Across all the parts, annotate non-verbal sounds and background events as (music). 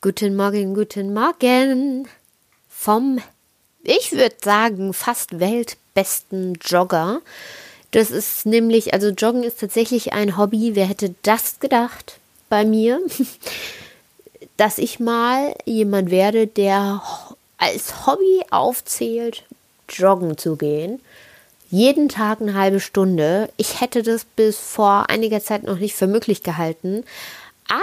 Guten Morgen, guten Morgen vom, ich würde sagen, fast weltbesten Jogger. Das ist nämlich, also Joggen ist tatsächlich ein Hobby. Wer hätte das gedacht bei mir, (laughs) dass ich mal jemand werde, der als Hobby aufzählt, joggen zu gehen. Jeden Tag eine halbe Stunde. Ich hätte das bis vor einiger Zeit noch nicht für möglich gehalten.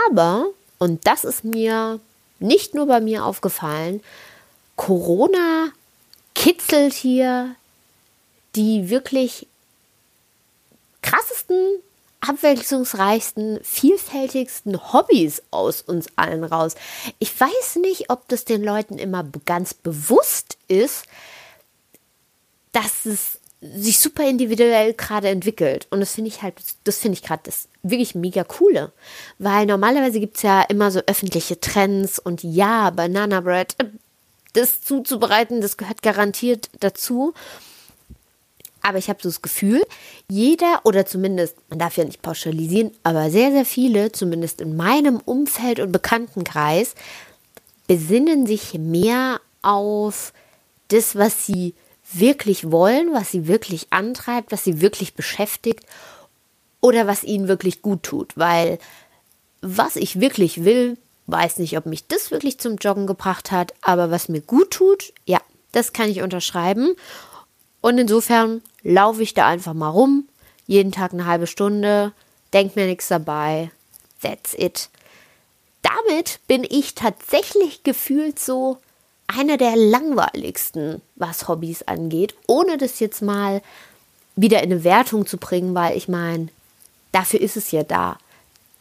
Aber, und das ist mir nicht nur bei mir aufgefallen, Corona kitzelt hier die wirklich krassesten, abwechslungsreichsten, vielfältigsten Hobbys aus uns allen raus. Ich weiß nicht, ob das den Leuten immer ganz bewusst ist, dass es sich super individuell gerade entwickelt. Und das finde ich halt, das finde ich gerade das wirklich mega coole. Weil normalerweise gibt es ja immer so öffentliche Trends und ja, Banana Bread, äh, das zuzubereiten, das gehört garantiert dazu. Aber ich habe so das Gefühl, jeder oder zumindest, man darf ja nicht pauschalisieren, aber sehr, sehr viele, zumindest in meinem Umfeld und Bekanntenkreis, besinnen sich mehr auf das, was sie wirklich wollen, was sie wirklich antreibt, was sie wirklich beschäftigt oder was ihnen wirklich gut tut. Weil was ich wirklich will, weiß nicht, ob mich das wirklich zum Joggen gebracht hat, aber was mir gut tut, ja, das kann ich unterschreiben. Und insofern laufe ich da einfach mal rum, jeden Tag eine halbe Stunde, denk mir nichts dabei. That's it. Damit bin ich tatsächlich gefühlt so einer der langweiligsten, was Hobbys angeht, ohne das jetzt mal wieder in eine Wertung zu bringen, weil ich meine, dafür ist es ja da,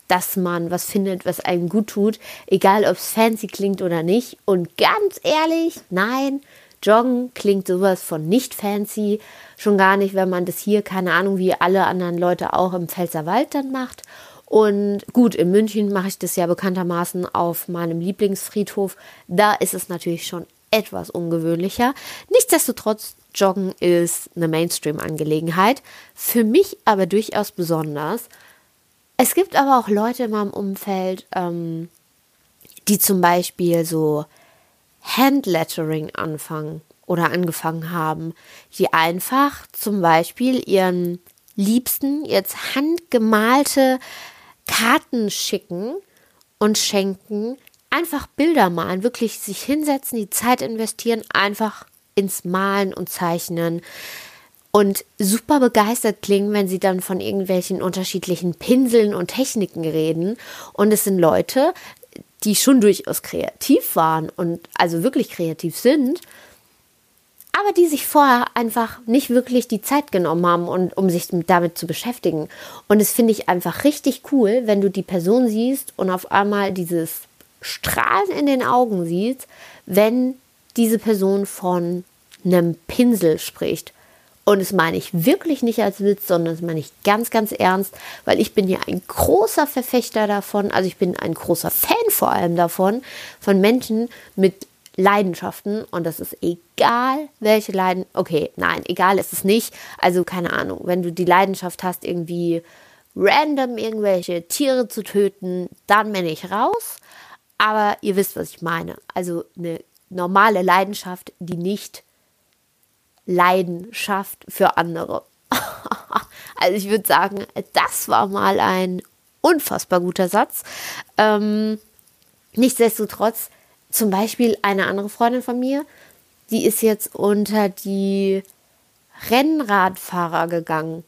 dass man was findet, was einem gut tut, egal ob es fancy klingt oder nicht. Und ganz ehrlich, nein, Joggen klingt sowas von nicht fancy, schon gar nicht, wenn man das hier, keine Ahnung, wie alle anderen Leute auch im Pfälzerwald dann macht. Und gut, in München mache ich das ja bekanntermaßen auf meinem Lieblingsfriedhof. Da ist es natürlich schon etwas ungewöhnlicher. Nichtsdestotrotz, Joggen ist eine Mainstream-Angelegenheit. Für mich aber durchaus besonders. Es gibt aber auch Leute in meinem Umfeld, ähm, die zum Beispiel so Handlettering anfangen oder angefangen haben, die einfach zum Beispiel ihren Liebsten jetzt handgemalte Karten schicken und schenken, einfach Bilder malen, wirklich sich hinsetzen, die Zeit investieren, einfach ins Malen und Zeichnen und super begeistert klingen, wenn sie dann von irgendwelchen unterschiedlichen Pinseln und Techniken reden. Und es sind Leute, die schon durchaus kreativ waren und also wirklich kreativ sind aber die sich vorher einfach nicht wirklich die Zeit genommen haben, und, um sich damit zu beschäftigen. Und das finde ich einfach richtig cool, wenn du die Person siehst und auf einmal dieses Strahlen in den Augen siehst, wenn diese Person von einem Pinsel spricht. Und das meine ich wirklich nicht als Witz, sondern das meine ich ganz, ganz ernst, weil ich bin ja ein großer Verfechter davon, also ich bin ein großer Fan vor allem davon, von Menschen mit Leidenschaften und das ist egal, welche Leiden. Okay, nein, egal ist es nicht. Also keine Ahnung, wenn du die Leidenschaft hast, irgendwie random irgendwelche Tiere zu töten, dann bin ich raus. Aber ihr wisst, was ich meine. Also eine normale Leidenschaft, die nicht Leidenschaft für andere. (laughs) also ich würde sagen, das war mal ein unfassbar guter Satz. Ähm, nichtsdestotrotz zum Beispiel eine andere Freundin von mir, die ist jetzt unter die Rennradfahrer gegangen.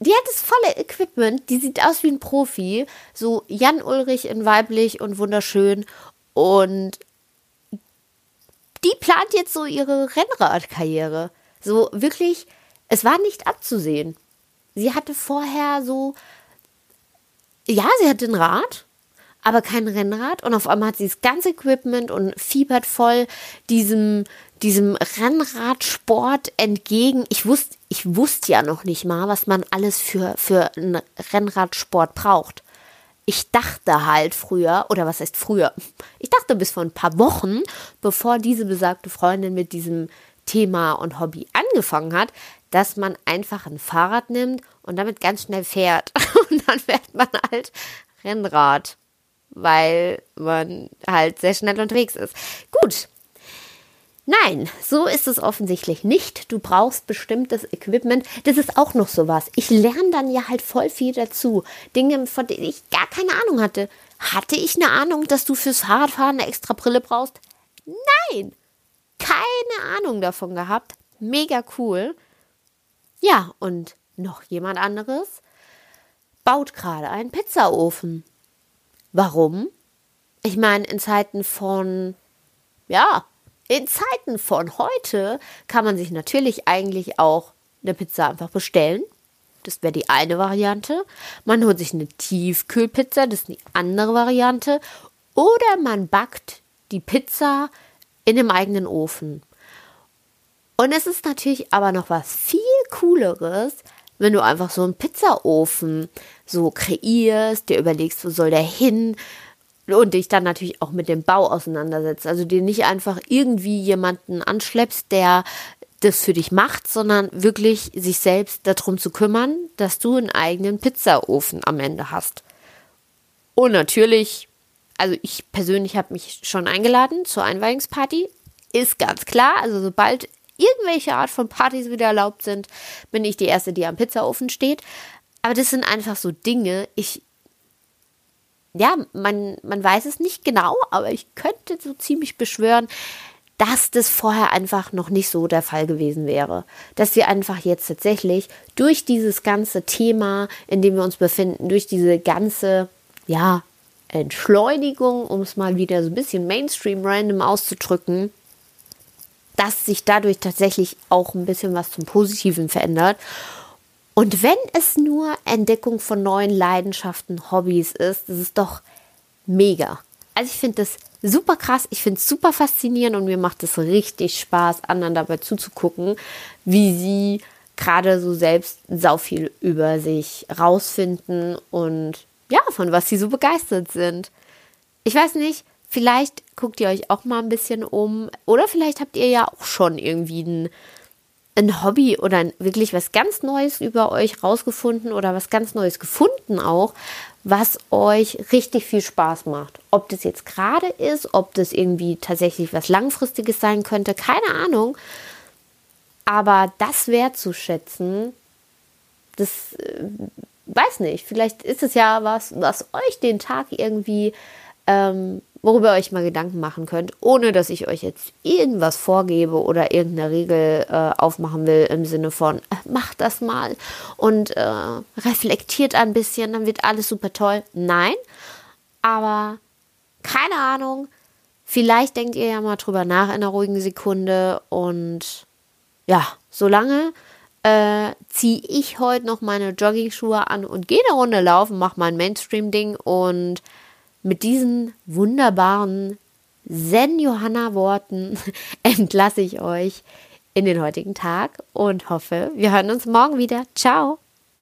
Die hat das volle Equipment, die sieht aus wie ein Profi, so Jan Ulrich in weiblich und wunderschön und die plant jetzt so ihre Rennradkarriere. So wirklich, es war nicht abzusehen. Sie hatte vorher so, ja, sie hatte ein Rad, aber kein Rennrad. Und auf einmal hat sie das ganze Equipment und fiebert voll diesem, diesem Rennradsport entgegen. Ich wusste, ich wusste ja noch nicht mal, was man alles für, für einen Rennradsport braucht. Ich dachte halt früher, oder was heißt früher? Ich dachte bis vor ein paar Wochen, bevor diese besagte Freundin mit diesem Thema und Hobby angefangen hat, dass man einfach ein Fahrrad nimmt und damit ganz schnell fährt. (laughs) Und dann fährt man halt Rennrad weil man halt sehr schnell unterwegs ist. Gut. Nein, so ist es offensichtlich nicht. Du brauchst bestimmtes Equipment. Das ist auch noch sowas. Ich lerne dann ja halt voll viel dazu. Dinge, von denen ich gar keine Ahnung hatte. Hatte ich eine Ahnung, dass du fürs Fahrradfahren eine extra Brille brauchst? Nein! Keine Ahnung davon gehabt. Mega cool. Ja, und noch jemand anderes baut gerade einen Pizzaofen. Warum? Ich meine, in Zeiten von, ja, in Zeiten von heute kann man sich natürlich eigentlich auch eine Pizza einfach bestellen. Das wäre die eine Variante. Man holt sich eine Tiefkühlpizza, das ist die andere Variante. Oder man backt die Pizza in dem eigenen Ofen. Und es ist natürlich aber noch was viel cooleres, wenn du einfach so einen Pizzaofen so kreierst, dir überlegst, wo soll der hin und dich dann natürlich auch mit dem Bau auseinandersetzt. Also dir nicht einfach irgendwie jemanden anschleppst, der das für dich macht, sondern wirklich sich selbst darum zu kümmern, dass du einen eigenen Pizzaofen am Ende hast. Und natürlich, also ich persönlich habe mich schon eingeladen zur Einweihungsparty. Ist ganz klar, also sobald irgendwelche Art von Partys wieder erlaubt sind, bin ich die Erste, die am Pizzaofen steht. Aber das sind einfach so Dinge, ich, ja, man, man weiß es nicht genau, aber ich könnte so ziemlich beschwören, dass das vorher einfach noch nicht so der Fall gewesen wäre. Dass wir einfach jetzt tatsächlich durch dieses ganze Thema, in dem wir uns befinden, durch diese ganze, ja, Entschleunigung, um es mal wieder so ein bisschen Mainstream random auszudrücken, dass sich dadurch tatsächlich auch ein bisschen was zum Positiven verändert. Und wenn es nur Entdeckung von neuen Leidenschaften, Hobbys ist, das ist doch mega. Also ich finde das super krass, ich finde es super faszinierend und mir macht es richtig Spaß, anderen dabei zuzugucken, wie sie gerade so selbst sau viel über sich rausfinden und ja, von was sie so begeistert sind. Ich weiß nicht, Vielleicht guckt ihr euch auch mal ein bisschen um. Oder vielleicht habt ihr ja auch schon irgendwie ein, ein Hobby oder wirklich was ganz Neues über euch rausgefunden oder was ganz Neues gefunden auch, was euch richtig viel Spaß macht. Ob das jetzt gerade ist, ob das irgendwie tatsächlich was Langfristiges sein könnte, keine Ahnung. Aber das wertzuschätzen, das äh, weiß nicht. Vielleicht ist es ja was, was euch den Tag irgendwie ähm, worüber ihr euch mal Gedanken machen könnt, ohne dass ich euch jetzt irgendwas vorgebe oder irgendeine Regel äh, aufmachen will im Sinne von, äh, macht das mal und äh, reflektiert ein bisschen, dann wird alles super toll. Nein, aber keine Ahnung, vielleicht denkt ihr ja mal drüber nach in einer ruhigen Sekunde und ja, solange äh, ziehe ich heute noch meine Jogging-Schuhe an und gehe eine Runde laufen, mache mein Mainstream-Ding und mit diesen wunderbaren Zen-Johanna-Worten (laughs) entlasse ich euch in den heutigen Tag und hoffe, wir hören uns morgen wieder. Ciao!